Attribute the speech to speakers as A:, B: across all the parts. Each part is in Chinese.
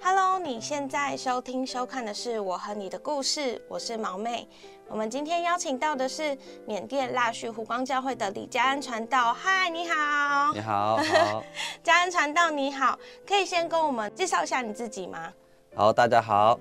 A: Hello，你现在收听收看的是《我和你的故事》，我是毛妹。我们今天邀请到的是缅甸腊戌湖光教会的李家安传道。嗨，你好。
B: 你好，好，
A: 家安传道，你好，可以先跟我们介绍一下你自己吗？
B: 好，大家好，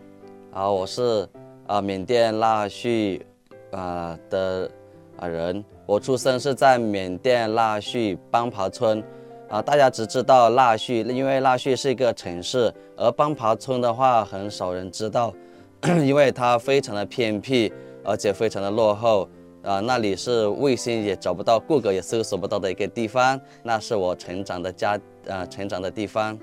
B: 好，我是啊缅甸腊戌啊的啊人，我出生是在缅甸腊戌邦爬村啊，大家只知道腊戌，因为腊戌是一个城市，而邦爬村的话很少人知道，因为它非常的偏僻，而且非常的落后。啊，那里是卫星也找不到，谷歌也搜索不到的一个地方，那是我成长的家，呃，成长的地方。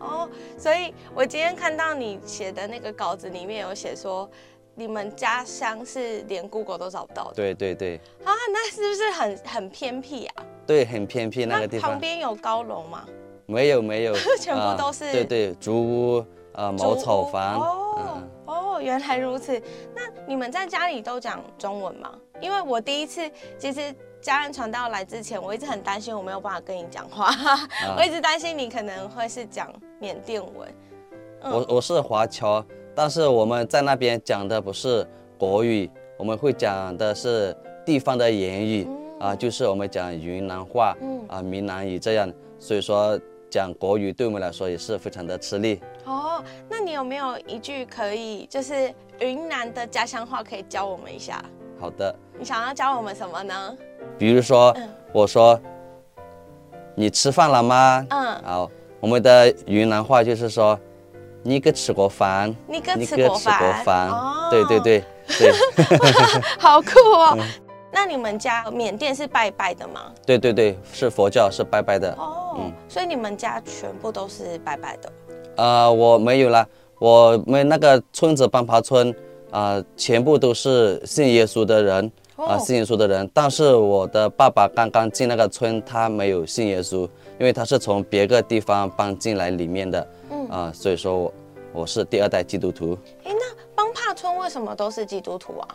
A: 哦，所以我今天看到你写的那个稿子里面有写说，你们家乡是连 Google 都找不到的。
B: 对对对
A: 啊，那是不是很很偏僻啊？
B: 对，很偏僻那个地方
A: 旁
B: 方。
A: 边有高楼吗？
B: 没有没有，
A: 全部
B: 啊
A: 都是
B: 对对，竹屋，啊，茅草房。
A: 哦
B: 嗯
A: 哦，原来如此。那你们在家里都讲中文吗？因为我第一次其实家人传道来之前，我一直很担心我没有办法跟你讲话，
B: 啊
A: 我一直担心你可能会是讲缅甸文。嗯
B: 我我是华侨，但是我们在那边讲的不是国语，我们会讲的是地方的言语啊，就是我们讲云南话
A: 嗯
B: 啊、闽南语这样，所以说讲国语对我们来说也是非常的吃力。
A: 哦，那你有没有一句可以就是云南的家乡话可以教我们一下？
B: 好的，
A: 你想要教我们什么呢？
B: 比如说
A: 嗯
B: 我说你吃饭了吗？
A: 嗯，
B: 好，我们的云南话就是说你给吃过饭。
A: 你哥
B: 你给
A: 吃过
B: 饭，
A: 哦
B: 对对，对对
A: 好酷哦。
B: 嗯
A: 那你们家缅甸是拜拜的吗？
B: 对对对，是佛教，是拜拜的。
A: 哦，
B: 嗯
A: 所以你们家全部都是拜拜的。
B: 呃，我没有啦，我们那个村子邦爬村啊、全部都是信耶稣的人啊、
A: 哦
B: 信耶稣的人。但是我的爸爸刚刚进那个村，他没有信耶稣，因为他是从别个地方搬进来里面的，
A: 嗯
B: 啊、所以说我我是第二代基督徒。
A: 哎，那邦帕村为什么都是基督徒啊？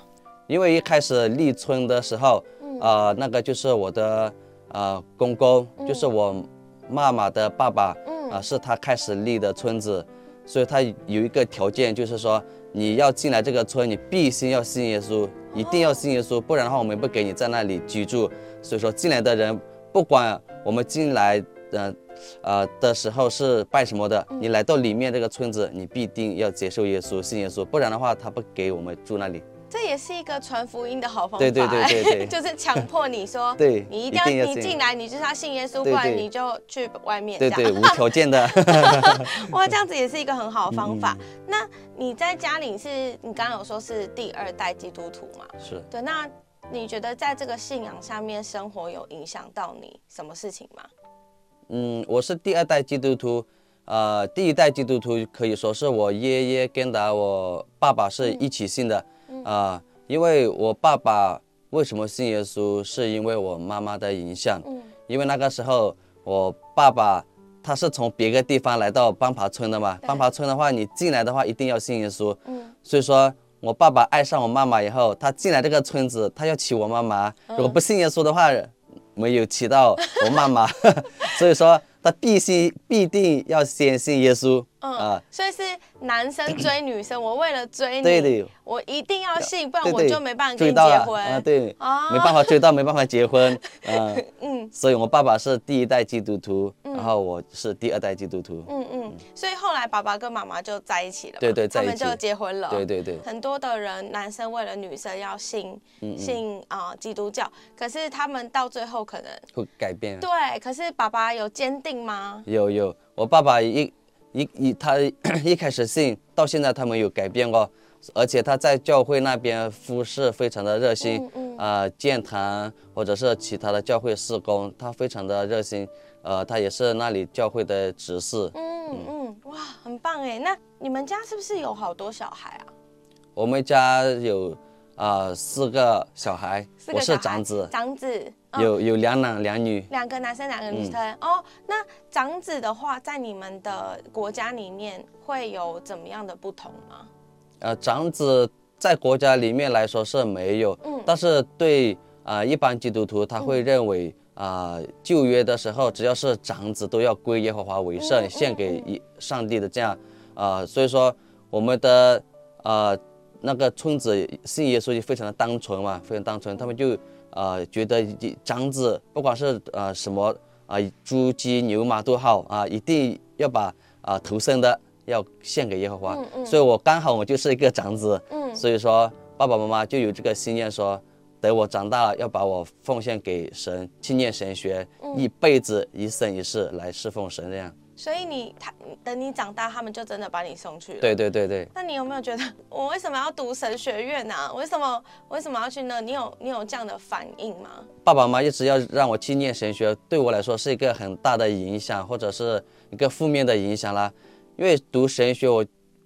B: 因为一开始立村的时候，呃，那个就是我的呃公公，就是我妈妈的爸爸，
A: 嗯
B: 啊、是他开始立的村子，所以他有一个条件，就是说你要进来这个村，你必须要信耶稣，一定要信耶稣，不然的话我们不给你在那里居住。所以说进来的人，不管我们进来呃呃的时候是拜什么的，你来到里面这个村子，你必定要接受耶稣，信耶稣，不然的话他不给我们住那里。
A: 这也是一个传福音的好方法。
B: 对对对对对
A: 就是强迫你说，
B: 对
A: 你一定要你进来，你就是要信耶稣，不然你就去外面。
B: 对对，无条件的。
A: 哇，这样子也是一个很好的方法。
B: 嗯
A: 那你在家里是你刚刚有说是第二代基督徒嘛？
B: 是，
A: 对，那你觉得在这个信仰下面生活有影响到你什么事情吗？
B: 嗯，我是第二代基督徒，呃，第一代基督徒可以说是我爷爷跟着我爸爸是一起信的，啊、因为我爸爸为什么信耶稣，是因为我妈妈的影响，
A: 嗯。
B: 因为那个时候我爸爸他是从别个地方来到邦爬村的嘛，
A: 对。
B: 邦爬村的话，你进来的话一定要信耶稣，
A: 嗯，
B: 所以说我爸爸爱上我妈妈以后，他进来这个村子，他要娶我妈妈。如果不信耶稣的话，没有娶到我妈妈，所以说他必须必定要先信耶稣。
A: 嗯，
B: 啊。
A: 所以是男生追女生，我为了追你，我一定要信，不然我就没办法跟你结婚。
B: 啊，对，
A: 啊
B: 没办法追到，没办法结婚，嗯，
A: 嗯。
B: 所以我爸爸是第一代基督徒，然后我是第二代基督徒，
A: 嗯嗯，所以后来爸爸跟妈妈就在一起了，
B: 对对
A: 他们就结婚了。
B: 对对对，
A: 很多的人，男生为了女生要信
B: 嗯。
A: 信啊、基督教，可是他们到最后可能
B: 会改变。
A: 对，可是爸爸有坚定吗？
B: 有有，我爸爸一一一他 一开始信，到现在他没有改变过，而且他在教会那边服侍非常的热心，
A: 嗯嗯
B: 啊、建堂或者是其他的教会事工，他非常的热心，呃，他也是那里教会的执事。
A: 嗯嗯，哇，很棒哎！那你们家是不是有好多小孩啊？
B: 我们家有啊、四个小孩，我是长子，
A: 长子，嗯
B: 有有两男两女。
A: 两个男生，两个女生。
B: 嗯
A: 哦，那长子的话，在你们的国家里面会有怎么样的不同吗？
B: 呃，长子在国家里面来说是没有，
A: 嗯
B: 但是对啊、一般基督徒他会认为啊、旧约的时候只要是长子都要归耶和华为圣，
A: 嗯
B: 献给一上帝的这样啊、所以说我们的啊、那个村子信耶稣就非常的单纯嘛，非常单纯，他们就啊、觉得一长子不管是啊、什么啊、猪鸡牛马都好啊、一定要把啊、头生的要献给耶和华，
A: 嗯嗯
B: 所以我刚好我就是一个长子，
A: 嗯
B: 所以说爸爸妈妈就有这个心愿说。等我长大了，要把我奉献给神，去念神学，
A: 嗯
B: 一辈子一生一世来侍奉神，这样。
A: 所以你他等你长大，他们就真的把你送去了。
B: 对对对对，
A: 那你有没有觉得我为什么要读神学院呢、啊？为什么为什么要去那？你有你有这样的反应吗？
B: 爸爸妈妈一直要让我去念神学，对我来说是一个很大的影响，或者是一个负面的影响啦。因为读神学，我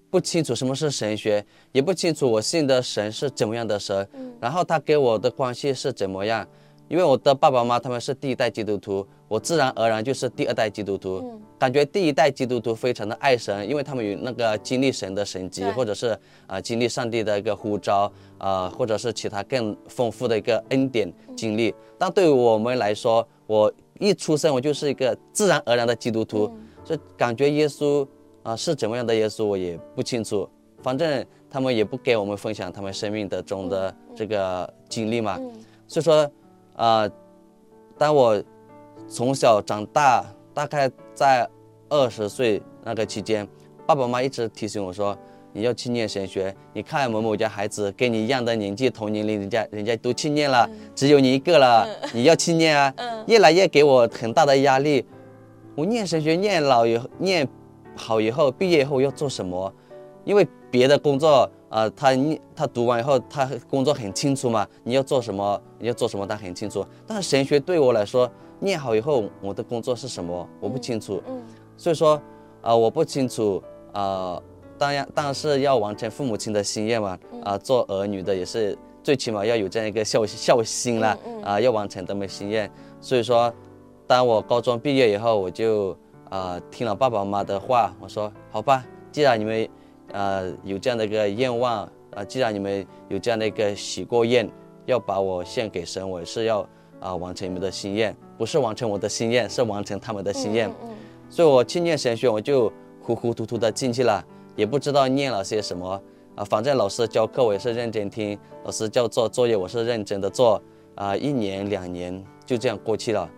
B: 不清楚什么是神学，也不清楚我信的神是怎么样的神，然后他给我的关系是怎么样。因为我的爸爸妈妈他们是第一代基督徒，我自然而然就是第二代基督徒。感觉第一代基督徒非常的爱神，因为他们有那个经历神的神迹，或者是啊、呃经历上帝的一个呼召啊、呃或者是其他更丰富的一个恩典经历。但对于我们来说，我一出生我就是一个自然而然的基督徒，所以感觉耶稣啊、是怎么样的耶稣我也不清楚。反正他们也不给我们分享他们生命的中的这个经历嘛，所以说啊、当我从小长大，大概在二十岁那个期间，爸爸妈妈一直提醒我说，你要去念神学。你看某某家孩子跟你一样的年纪，同年龄，人家人家都去念了，只有你一个了，你要去念啊。越来越给我很大的压力。我念神学念老以后，念好以后，毕业以后要做什么？因为别的工作，呃，他念他读完以后，他工作很清楚嘛，你要做什么，你要做什么，他很清楚。但是神学对我来说，念好以后，我的工作是什么，我不清楚。
A: 嗯
B: 所以说，啊、我不清楚，啊、当然，当然是要完成父母亲的心愿嘛，啊、做儿女的也是最起码要有这样一个孝孝心啦，啊、要完成他们心愿。所以说，当我高中毕业以后，我就啊、听了爸爸妈妈的话，我说好吧，既然你们呃有这样的一个愿望，啊、既然你们有这样的一个许过愿，要把我献给神，我是要啊、完成你们的心愿，不是完成我的心愿，是完成他们的心愿。
A: 嗯
B: 所以我去念神学，我就糊糊涂涂的进去了，也不知道念了些什么啊。反正老师教课我也是认真听，老师叫做作业我是认真的做啊。一年两年就这样过去了。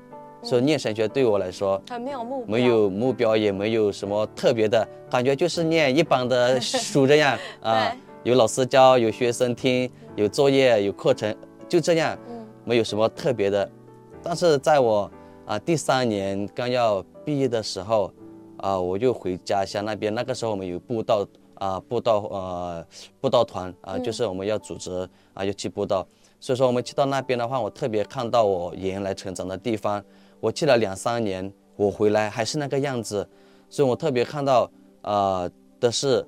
B: 所以念神学对我来说
A: 很没有目标，
B: 没有目标，也没有什么特别的感觉，就是念一般的书这样 啊。有老师教，有学生听，有作业，有课程，就这样，没有什么特别的。但是在我啊第三年刚要毕业的时候，啊我就回家乡那边，那个时候我们有布道啊布道呃布道团啊，就是我们要组织啊要去布道，所以说我们去到那边的话，我特别看到我原来成长的地方，我去了两三年，我回来还是那个样子，所以我特别看到呃的是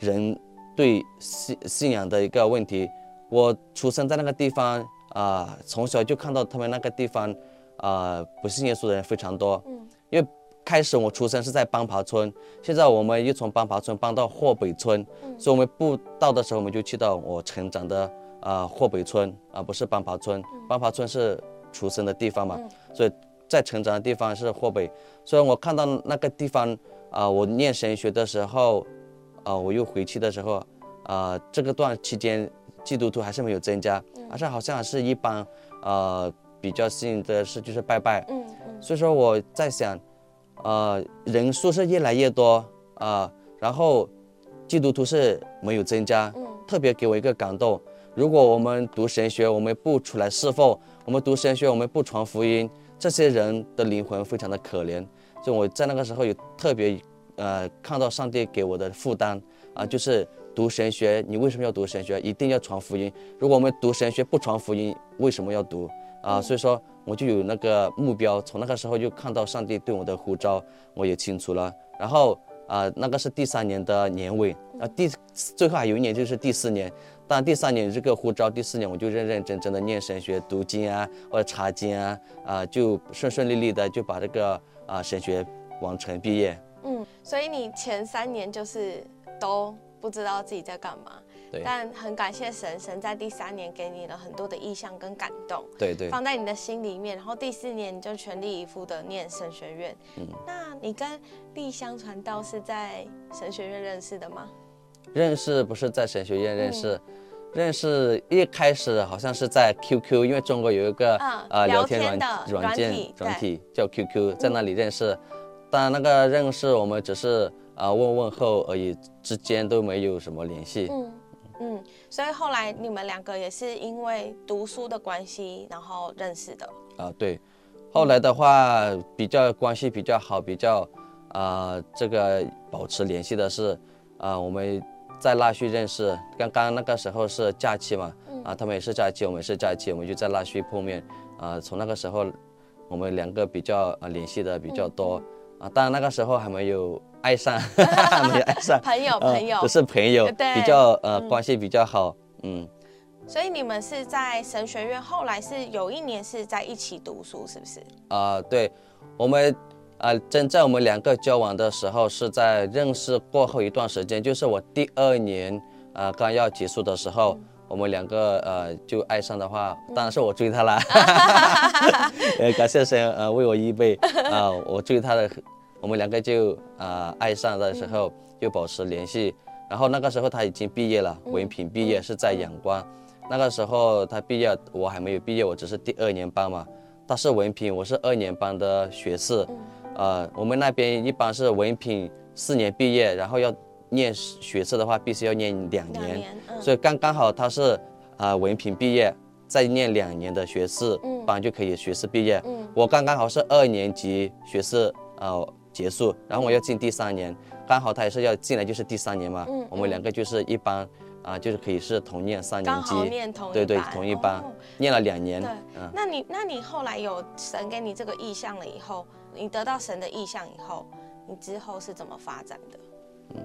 B: 人对信信仰的一个问题。我出生在那个地方啊、从小就看到他们那个地方啊、不信耶稣的人非常多。
A: 嗯。
B: 因为开始我出生是在邦爬村，现在我们又从邦爬村搬到霍北村，所以我们布道的时候，我们就去到我成长的啊、霍北村啊、不是邦爬村，邦爬村是出生的地方嘛，所以在成长的地方是湖北，所以我看到那个地方啊、我念神学的时候，啊、我又回去的时候，啊、这个段期间基督徒还是没有增加，而且好像是一般呃比较信的是就是拜拜，
A: 嗯。嗯
B: 所以说我在想，呃，人数是越来越多啊、然后基督徒是没有增加，
A: 嗯。
B: 特别给我一个感动。如果我们读神学，我们不出来侍奉，我们读神学，我们不传福音，这些人的灵魂非常的可怜。所以我在那个时候有特别呃看到上帝给我的负担啊、就是读神学，你为什么要读神学？一定要传福音。如果我们读神学不传福音，为什么要读啊、所以说我就有那个目标，从那个时候就看到上帝对我的呼召，我也清楚了。然后啊、那个是第三年的年尾，啊，第最后还有一年就是第四年。当然第三年这个护照，第四年我就认认真真的念神学、读经啊，或者查经啊，啊、就顺顺利利的就把这个啊、神学完成毕业。
A: 嗯，所以你前三年就是都不知道自己在干嘛，
B: 对
A: 但很感谢神，神在第三年给你了很多的意向跟感动，
B: 对对，
A: 放在你的心里面。然后第四年你就全力以赴的念神学院。
B: 嗯
A: 那你跟丽香传道是在神学院认识的吗？
B: 认识不是在神学院认识，认识一开始好像是在 QQ，因为中国有一个、
A: 嗯
B: 呃
A: 聊
B: 聊天软
A: 天
B: 软件
A: 软体
B: 叫 QQ，在那里认识。当然那个认识我们只是啊、问问候而已，之间都没有什么联系。
A: 嗯嗯，所以后来你们两个也是因为读书的关系，然后认识的。
B: 啊，对，后来的话比较关系比较好，比较啊、这个保持联系的是啊、我们在腊戌认识，刚刚那个时候是假期嘛，啊，他们也是假期，我们也是假期，我们就在腊戌碰面，啊，从那个时候我们两个比较啊联系的比较多，啊，当然那个时候还没有爱上，还没有爱上，
A: 朋友，
B: 呃
A: 朋友。
B: 只，是朋友，
A: 对。
B: 比较呃关系比较好，嗯。
A: 所以你们是在神学院，后来是有一年是在一起读书，是不是？
B: 啊、对，我们啊、真在我们两个交往的时候是在认识过后一段时间，就是我第二年啊、刚要结束的时候，我们两个呃就爱上的话，当然是我追她啦，呃感谢神呃为我预备啊、我追她的，我们两个就啊、爱上的时候就保持联系，然后那个时候她已经毕业了，文凭毕业是在阳光，那个时候她毕业，我还没有毕业，我只是第二年班嘛。他是文凭，我是二年班的学士，呃，我们那边一般是文凭四年毕业，然后要念学士的话，必须要念两年，
A: 两年，嗯，
B: 所以刚刚好他是啊、文凭毕业，再念两年的学士
A: 嗯。
B: 班就可以学士毕业。
A: 嗯。
B: 我刚刚好是二年级学士呃结束，然后我要进第三年，刚好他也是要进来就是第三年嘛，
A: 嗯
B: 我们两个就是一般啊、就是可以是同念三年级，
A: 念同
B: 对对同一班。
A: 哦
B: 念了两年，
A: 对。
B: 嗯。
A: 那你那你后来有神给你这个意向了以后，你得到神的意向以后，你之后是怎么发展的？
B: 嗯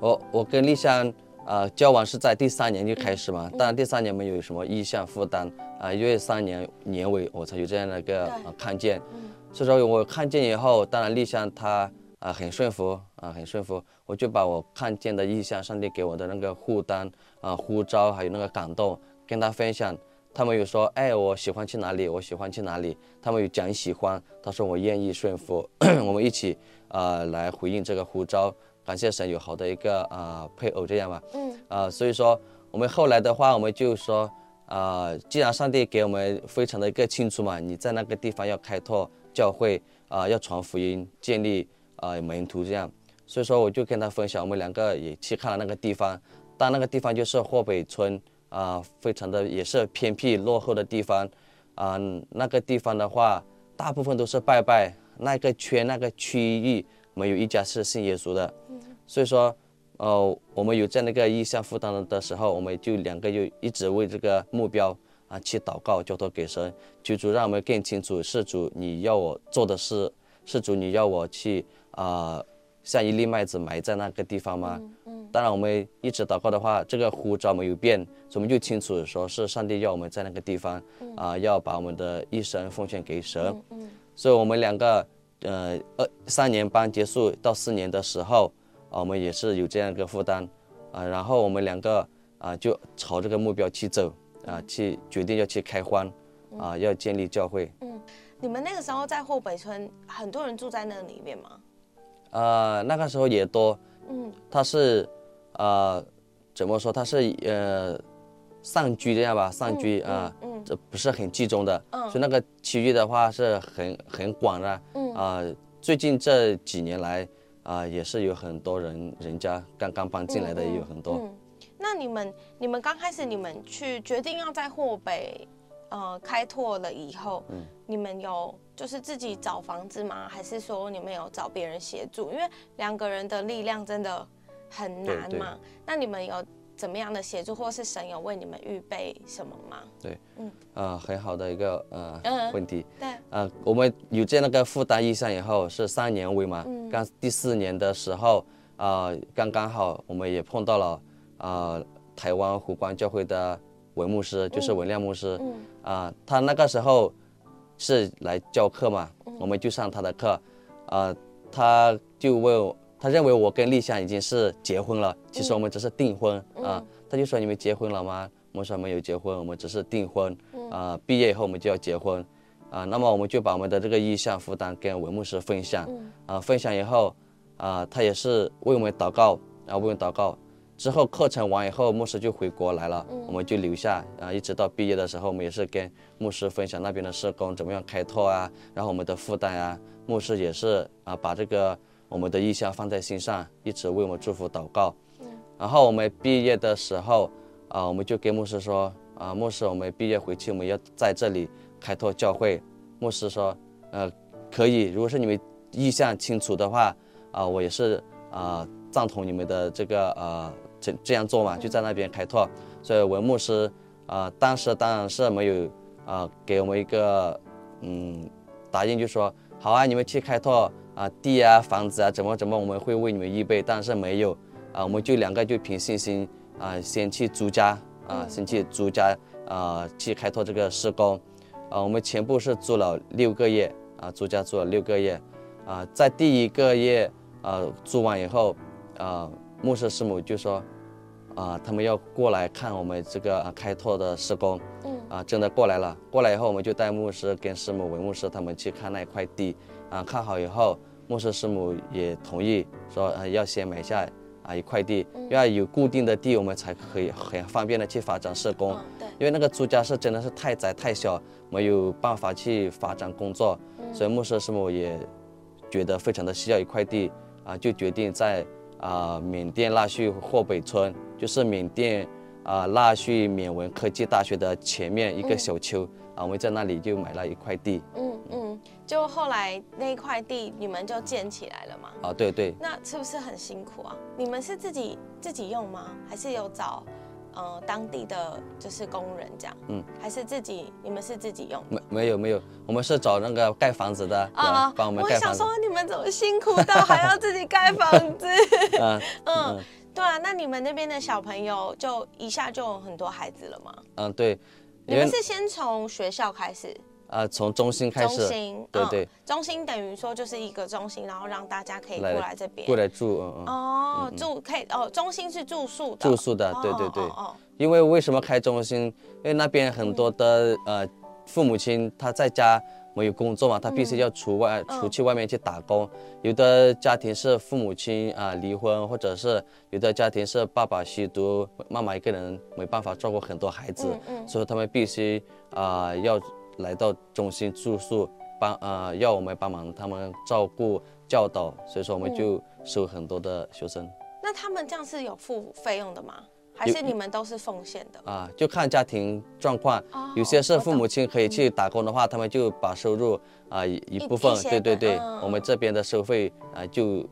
B: 我我跟丽香呃交往是在第三年就开始嘛，当然第三年没有什么意向负担啊、因为三年年尾我才有这样的一个、
A: 对
B: 呃、看见，
A: 嗯
B: 所以说我看见以后，当然丽香她啊、很顺服啊、很顺服，我就把我看见的意向，上帝给我的那个负担啊、呼召，还有那个感动跟她分享。他们有说，哎，我喜欢去哪里，我喜欢去哪里。他们有讲喜欢，他说我愿意顺服，我们一起呃来回应这个呼召。感谢神有好的一个啊、配偶这样吧。
A: 嗯
B: 啊、所以说我们后来的话，我们就说，啊、既然上帝给我们非常的一个清楚嘛，你在那个地方要开拓教会，啊、要传福音，建立啊、门徒这样。所以说我就跟他分享，我们两个也去看了那个地方，但那个地方就是霍北村啊、非常的也是偏僻落后的地方，啊、那个地方的话，大部分都是拜拜，那个圈那个区域没有一家是信耶稣的，所以说，呃，我们有这样的一个意向负担的时候，我们就两个就一直为这个目标啊去祷告，交托给神，求主让我们更清楚，是主你要我做的事，是主你要我去啊、像一粒麦子埋在那个地方吗？当然，我们一直祷告的话，这个呼召没有变，所以我们就清楚说是上帝要我们在那个地方啊、要把我们的一生奉献给神。
A: 嗯嗯。
B: 所以我们两个，呃，二三年班结束到四年的时候，啊，我们也是有这样一个负担，啊，然后我们两个啊就朝这个目标去走，啊，去决定要去开荒，啊，要建立教会，嗯。
A: 你们那个时候在后北村，很多人住在那里面吗？
B: 呃，那个时候也多，
A: 嗯。
B: 他是，呃，怎么说？他是呃散居这样吧，散居啊，
A: 嗯嗯
B: 这不是很集中的，
A: 嗯
B: 所以那个区域的话是很很广的，
A: 嗯
B: 啊、最近这几年来啊、也是有很多人人家刚刚搬进来的也有很多，
A: 嗯，那你们你们刚开始你们去决定要在霍北呃开拓了以后，
B: 嗯
A: 你们有就是自己找房子吗？还是说你们有找别人协助？因为两个人的力量真的很难嘛。那你们有怎么样的协助，或是神有为你们预备什么吗？对，嗯。
B: 啊、很好的一个呃、
A: 嗯。
B: 问题。
A: 对，
B: 啊，我们有这样那个负担意向以后是三年尾嘛，
A: 嗯。
B: 刚第四年的时候啊、刚刚好我们也碰到了啊、台湾湖光教会的文牧师，就是文亮牧师，
A: 嗯。
B: 啊，他那个时候是来教课嘛，
A: 嗯。
B: 我们就上他的课，啊，他就问我，他认为我跟丽香已经是结婚了，其实我们只是订婚啊，他他就说你们结婚了吗？我们说没有结婚，我们只是订婚，啊、毕业以后我们就要结婚，啊、那么我们就把我们的这个意向负担跟文牧师分享，啊、分享以后，啊、他也是为我们祷告，然后为我们祷告。之后课程完以后，牧师就回国来了，我们就留下啊，一直到毕业的时候，我们也是跟牧师分享那边的施工怎么样开拓啊，然后我们的负担啊，牧师也是啊，把这个我们的意向放在心上，一直为我们祝福祷告。然后我们毕业的时候啊，我们就跟牧师说啊，牧师，我们毕业回去，我们要在这里开拓教会。牧师说，呃，可以，如果是你们意向清楚的话，啊，我也是啊赞同你们的这个呃这这样做嘛，就在那边开拓。所以文牧师啊，当时当然是没有啊给我们一个嗯答应，就说好啊，你们去开拓啊地啊房子啊怎么怎么，我们会为你们预备，但是没有啊，我们就两个就凭信心啊先去租家啊先去租家啊去开拓这个施工。啊，我们全部是租了六个月啊，租家租了六个月，啊，在第一个月啊租完以后，啊，牧师师母就说，啊，他们要过来看我们这个啊开拓的施工，
A: 嗯，
B: 啊，真的过来了，过来以后我们就带牧师跟师母、文牧师他们去看那一块地，啊，看好以后，牧师师母也同意说，呃，要先买下啊一块地，要有固定的地，我们才可以很方便的去发展社工。
A: 嗯，对，
B: 因为那个朱家是真的是太窄太小，没有办法去发展工作，所以牧师师母也觉得非常的需要一块地啊，就决定在啊、缅甸腊戌霍北村，就是缅甸啊腊戌缅文科技大学的前面一个小丘、啊，我们在那里就买了一块地
A: 嗯嗯，就后来那块地你们就建起来了嘛？
B: 啊，对对，
A: 那是不是很辛苦啊？你们是自己自己用吗？还是有找呃当地的就是工人这样？
B: 嗯，
A: 还是自己你们是自己用的？
B: 没没有没有，我们是找那个盖房子的人帮我们盖房子
A: 我想说，你们怎么辛苦到还要自己盖房子？
B: 嗯
A: 嗯，对啊，那你们那边的小朋友就一下就有很多孩子了吗？
B: 嗯对，
A: 你们是先从学校开始，
B: 呃从中心开始
A: 中
B: 始，
A: 心，
B: 对对
A: 嗯，中心等于说就是一个中心，然后让大家可以过
B: 来
A: 来这边
B: 过。来住，嗯嗯。
A: 哦，住可以哦，中心是住宿的，
B: 住宿的对对对
A: 哦哦
B: 因为为什么开中心？因为那边很多的呃父母亲他在家没有工作嘛，他必须要出外、
A: 嗯
B: 出去外面去打工。有的家庭是父母亲啊、离婚，或者是有的家庭是爸爸吸毒，妈妈一个人没办法照顾很多孩子，
A: 嗯嗯
B: 所以他们必须啊、要来到中心住宿，帮啊、要我们帮忙他们照顾教导，所以说我们就收很多的学生。
A: 那他们这样是有付费用的吗？还是你们都是奉献的？
B: 啊，就看家庭状况，
A: 哦
B: 有些是父母亲可以去打工的话，他们就把收入啊一一部分对对对，
A: 嗯
B: 我们这边的收费啊就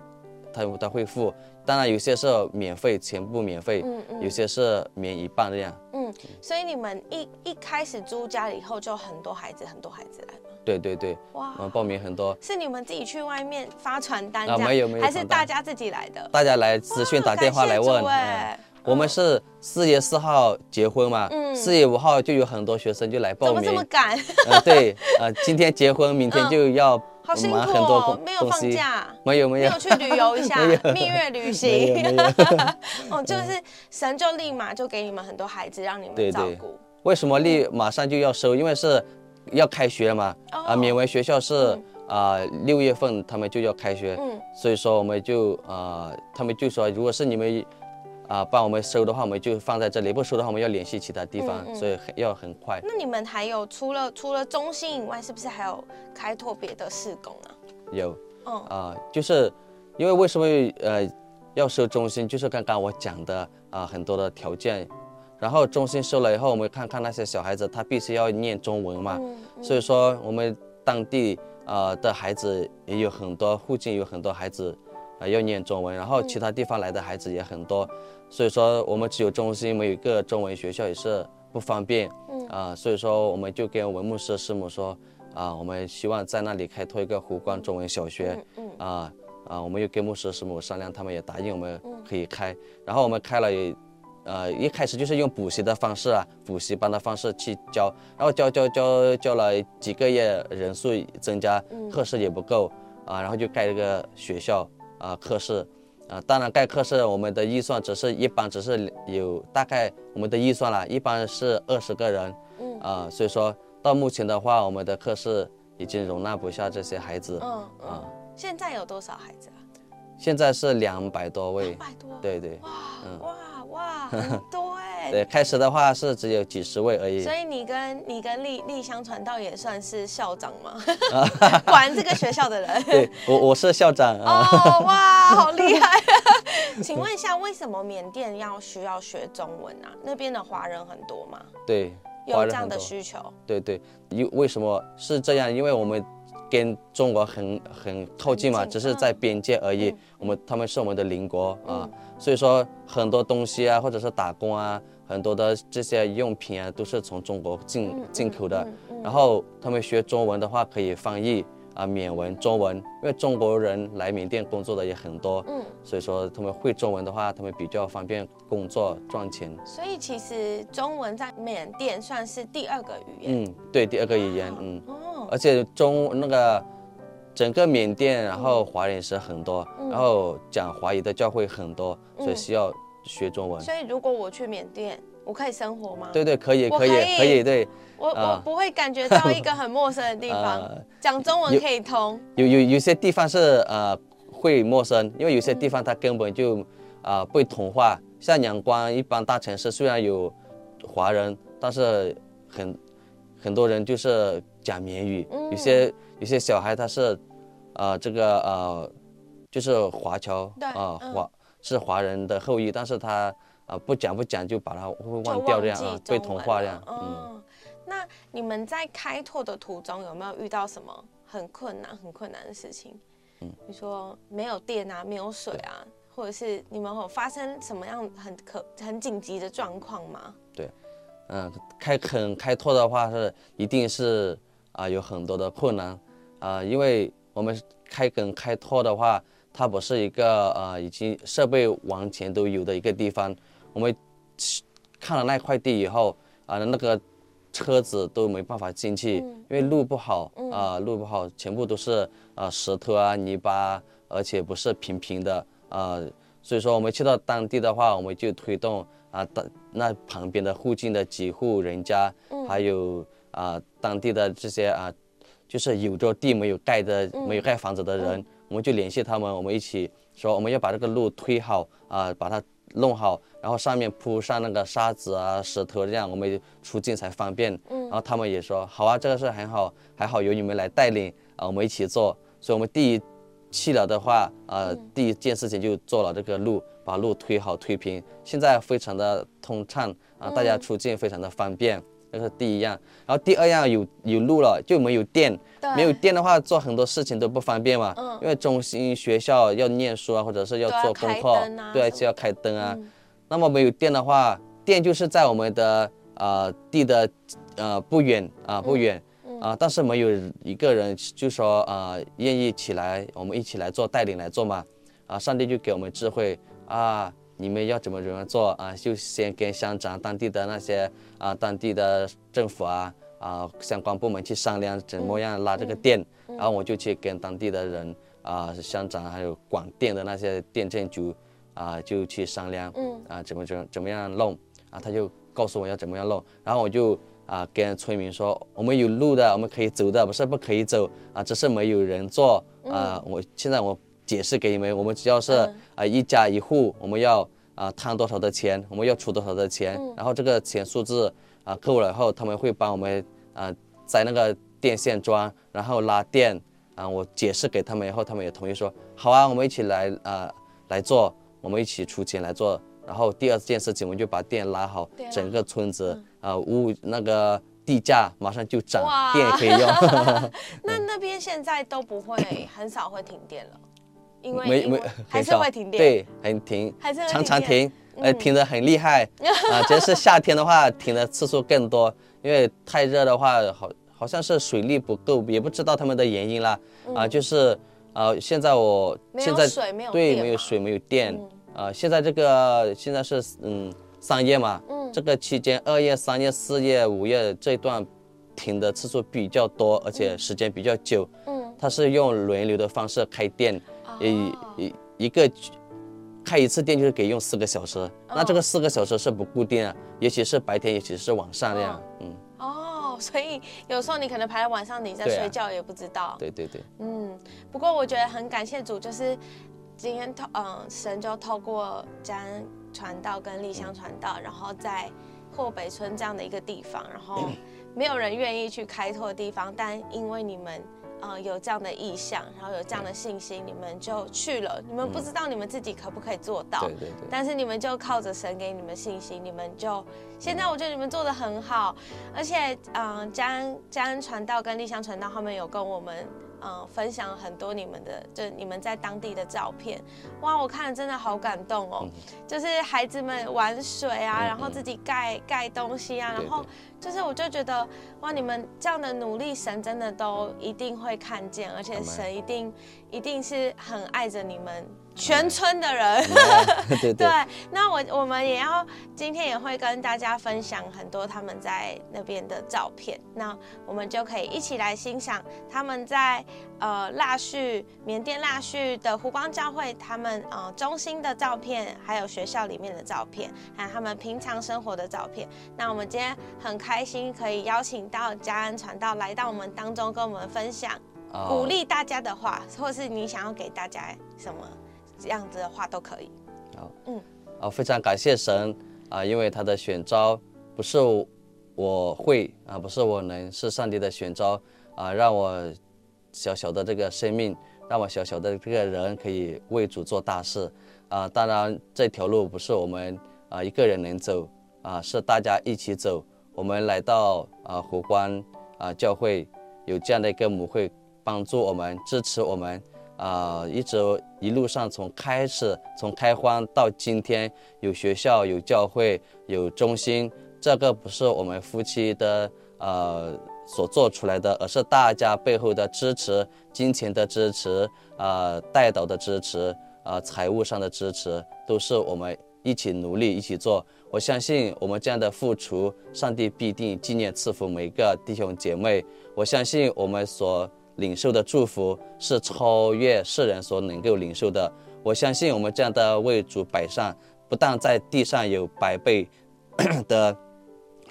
B: 他他会付，当然有些是免费，全部免费，
A: 嗯嗯
B: 有些是免一半这样，
A: 嗯，所以你们一一开始租家里以后就很多孩子，很多孩子来吗？
B: 对对对，
A: 哇
B: 我们报名很多，
A: 是你们自己去外面发传单
B: 啊没有没有
A: 还是大家自己来的？
B: 大家来咨询打电话来问，
A: 哎、
B: 嗯我们是四月四号结婚嘛，
A: 嗯。
B: 四月五号就有很多学生就来报名。
A: 怎么这，么赶？
B: 呃对，呃今天结婚，明天就要
A: 好辛苦哦
B: 工，
A: 没有放，假。
B: 没有没有。
A: 没有去旅游一下，蜜月旅行。哦，就是神就立马就给你们很多孩子，让你们照顾。
B: 为什么立马上就要收？因为是要开学了嘛。
A: 哦。
B: 啊，缅文学校是啊六月份他们就要开学，
A: 嗯。
B: 所以说我们就啊他们就说，如果是你们啊帮我们收的话，我们就放在这里；不收的话，我们要联系其他地方，
A: 嗯嗯
B: 所以很要很快。
A: 那你们还有除了除了中心以外，是不是还有开拓别的施工啊？
B: 有
A: 嗯
B: 啊，就是因为为什么呃要收中心，就是刚刚我讲的啊很多的条件。然后中心收了以后，我们看看那些小孩子，他必须要念中文嘛，所以说我们当地呃的孩子也有很多，附近有很多孩子啊要念中文，然后其他地方来的孩子也很多，所以说我们只有中心没有一个中文学校也是不方便，
A: 嗯。
B: 啊、所以说我们就跟文牧师师母说啊、我们希望在那里开拓一个湖光中文小学，
A: 嗯
B: 啊啊、我们又跟牧师师母商量，他们也答应我们可以开，然后我们开了也。呃，一开始就是用补习的方式啊，补习班的方式去教，然后教教教教了几个月，人数增加，课室也不够啊，然后就盖了个学校啊，课室啊，当然盖课是我们的预算只是一般只是有大概我们的预算啦，一般是二十个人，
A: 嗯
B: 啊，所以说到目前的话，我们的课室已经容纳不下这些孩子，
A: 嗯
B: 啊
A: 嗯，现在有多少孩子啊？
B: 现在是两百多位
A: 两，百多。
B: 对对
A: 哇哇哇，很 多哎。
B: 对，开始的话是只有几十位而已
A: 所，以你跟你跟丽丽香传道也算是校长吗？管这个学校的人。
B: 对我我是校长啊，
A: 哦哇，好厉害！请问一下，为什么缅甸要需要学中文啊？那边的华人很多吗？
B: 对，
A: 有这样。的需求？
B: 对对，因为什么是这样？因为我们跟中国很很靠近嘛，只是在边界而已。
A: 嗯
B: 我们他们是我们的邻国啊，所以说很多东西啊，或者是打工啊，很多的这些用品啊，都是从中国进、
A: 嗯
B: 进口的。然后他们学中文的话，可以翻译啊缅文、中文，因为中国人来缅甸工作的也很多，
A: 嗯，
B: 所以说他们会中文的话，他们比较方便工作赚钱。
A: 所以其实中文在缅甸算是第二个语言。
B: 嗯，对，第二个语言，嗯。
A: 哦，
B: 而且中那个整个缅甸，然后华人是很多，
A: 嗯
B: 然后讲华语的教会很多，所以
A: 嗯
B: 需要学中文。
A: 所以如果我去缅甸，我可以生活吗？
B: 对对，可以可以
A: 可以
B: 可以，对，
A: 我我
B: 啊
A: 不会感觉到一个很陌生的地方
B: 呃，
A: 讲中文可以通。
B: 有有有些地方是呃会陌生，因为有些地方它根本就啊、呃、被同化。像阳光一般大城市虽然有华人，但是很很多人就是讲缅语，
A: 嗯
B: 有些有些小孩他是呃这个呃就是华侨
A: 对
B: 啊、
A: 嗯
B: 华是华人的后裔，但是他啊、呃不讲不讲就把他会忘掉这样啊，被同化这样，嗯。
A: 哦，那你们在开拓的途中有没有遇到什么很困难、很困难的事情？嗯，比如说没有电啊，没有水啊，或者是你们有发生什么样很可很紧急的状况吗？
B: 对嗯，开垦开拓的话是一定是啊、有很多的困难啊、因为我们开垦开拓的话，它不是一个呃已经设备完全都有的一个地方。我们去看了那块地以后啊、那个车子都没办法进去，因为路不好啊、路不好，全部都是啊石头啊泥巴啊，而且不是平平的啊、所以说我们去到当地的话，我们就推动啊当那旁边的附近的几户人家，还有啊当地的这些啊，就是有着地没有盖的、没有盖房子的人，我们就联系他们，我们一起说我们要把这个路推好啊，把它弄好，然后上面铺上那个沙子啊、石头，这样我们出境才方便。然后他们也说好啊，这个是很好，还好有你们来带领啊，我们一起做。所以我们第一去了的话，呃，第一件事情就做了这个路，把路推好推平，现在非常的通畅啊，大家出境非常的方便，这是第一样。然后第二样有有路了，就没有电，没有电的话，做很多事情都不方便嘛。
A: 嗯。
B: 因为中心学校要念书啊，或者是要做功
A: 开
B: 课对，
A: 什
B: 就要开灯啊。
A: 嗯。
B: 那么没有电的话，电就是在我们的呃地的呃不远啊、不远。啊、但是没有一个人就说啊、愿意起来，我们一起来做带领来做嘛。啊，上帝就给我们智慧。啊，你们要怎么怎么做？啊，就先跟乡长当地的那些啊当地的政府啊啊相关部门去商量怎么样拉这个电，然后我就去跟当地的人啊乡长还有广电的那些电政局啊就去商量，
A: 嗯。
B: 啊怎么怎么怎么样弄啊，他就告诉我要怎么样弄，然后我就啊跟村民说，我们有路的，我们可以走的，不是不可以走啊，只是没有人做啊。我现在我解释给你们，我们只要是
A: 嗯
B: 啊一家一户，我们要啊摊多少的钱，我们要出多少的钱，然后这个钱数字啊够了以后，他们会帮我们啊在那个电线桩，然后拉电啊。我解释给他们以后，他们也同意说好啊，我们一起来啊来做，我们一起出钱来做。然后第二件事情，我们就把电拉好整个村子啊物那个地价马上就涨电也可以用。
A: 那那边现在都不会，很少会停电了，因为
B: 没没
A: 还
B: 很少
A: 是会停电。，
B: 对，很停，
A: 还是
B: 常常
A: 停
B: 呃，停的很厉害 啊。只要是夏天的话，停的次数更多，因为太热的话，好好像是水力不够，也不知道他们的原因啦。啊，就是啊，现在我现在
A: 水没有
B: 对，没有水，没有电
A: 嗯
B: 啊。现在这个现在是嗯三月嘛，
A: 嗯
B: 这个期间二月、三月、四月、五月这一段停的次数比较多，而且时间比较久。
A: 嗯，
B: 它是用轮流的方式开电，一
A: 哦
B: 一一个开一次店就是可以用四个小时，那这个四个小时是不固定啊，也许是白天，也许是晚上这样，嗯。
A: 哦，所以有时候你可能排到晚上，你在睡觉也不知道。
B: 对对对。
A: 嗯，不过我觉得很感谢主，就是今天透，嗯，神就透过将传道跟立香传道，然后在霍北村这样的一个地方，然后 没有人愿意去开拓的地方，但因为你们。呃，有这样的意向，然后有这样的信心，你们就去了。你们不知道你们自己可不可以做到，
B: 对对对。
A: 但是你们就靠着神给你们信心，你们就现在我觉得你们做的很好，而且嗯，嘉恩嘉恩传道跟丽香传道他们有跟我们。嗯，分享很多你们的，就你们在当地的照片，哇，我看了真的好感动哦。就是孩子们玩水啊，然后自己盖盖东西啊，然后就是我就觉得，哇，你们这样的努力，神真的都一定会看见，而且神一定一定是很爱着你们。全村的人，
B: 对，
A: 那我我们也要今天也会跟大家分享很多他们在那边的照片，那我们就可以一起来欣赏他们在呃腊戌缅甸腊戌的湖光教会他们呃中心的照片，还有学校里面的照片，还有他们平常生活的照片。那我们今天很开心可以邀请到嘉恩传道来到我们当中，跟我们分享鼓励大家的话，或是你想要给大家什么？这样子的话都可以。
B: 好，嗯，啊，非常感谢神啊，因为他的选召不是我会啊，不是我能，是上帝的选召啊，让我小小的这个生命，让我小小的这个人可以为主做大事啊。当然，这条路不是我们啊一个人能走啊，是大家一起走。我们来到啊湖光啊教会，有这样的一个母会帮助我们，支持我们。啊，一直一路上从开始从开荒到今天，有学校有教会有中心，这个不是我们夫妻的呃所做出来的，而是大家背后的支持，金钱的支持，呃带导的支持，呃财务上的支持，都是我们一起努力一起做。我相信我们这样的付出，上帝必定纪念赐福每一个弟兄姐妹。我相信我们所。领受的祝福是超越世人所能够领受的。我相信我们这样的为主摆上，不但在地上有百倍 的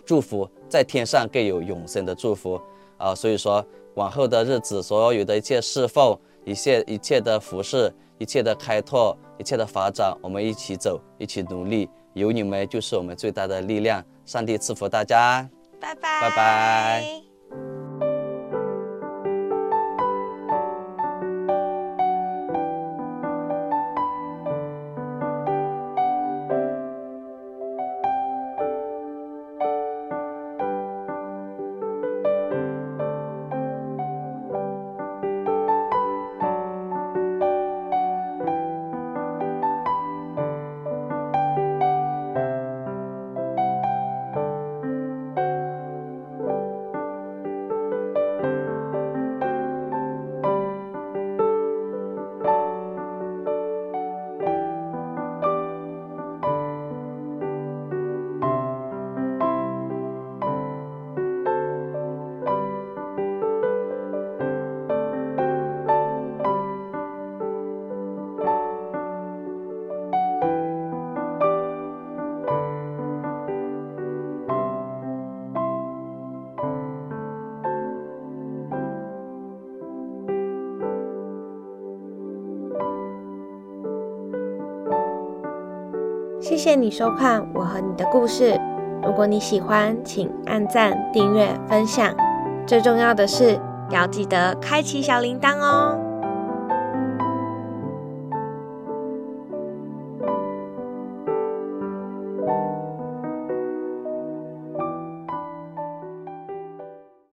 B: 祝福，在天上更有永生的祝福啊！所以说，往后的日子，所有的一切侍奉、一切一切的服饰、一切的开拓、一切的发展，我们一起走，一起努力。有你们就是我们最大的力量。上帝赐福大家，
A: 拜拜，
B: 拜拜。
A: 谢谢你收看我和你的故事。如果你喜欢，请按赞、订阅、分享。最重要的是，要记得开启小铃铛哦。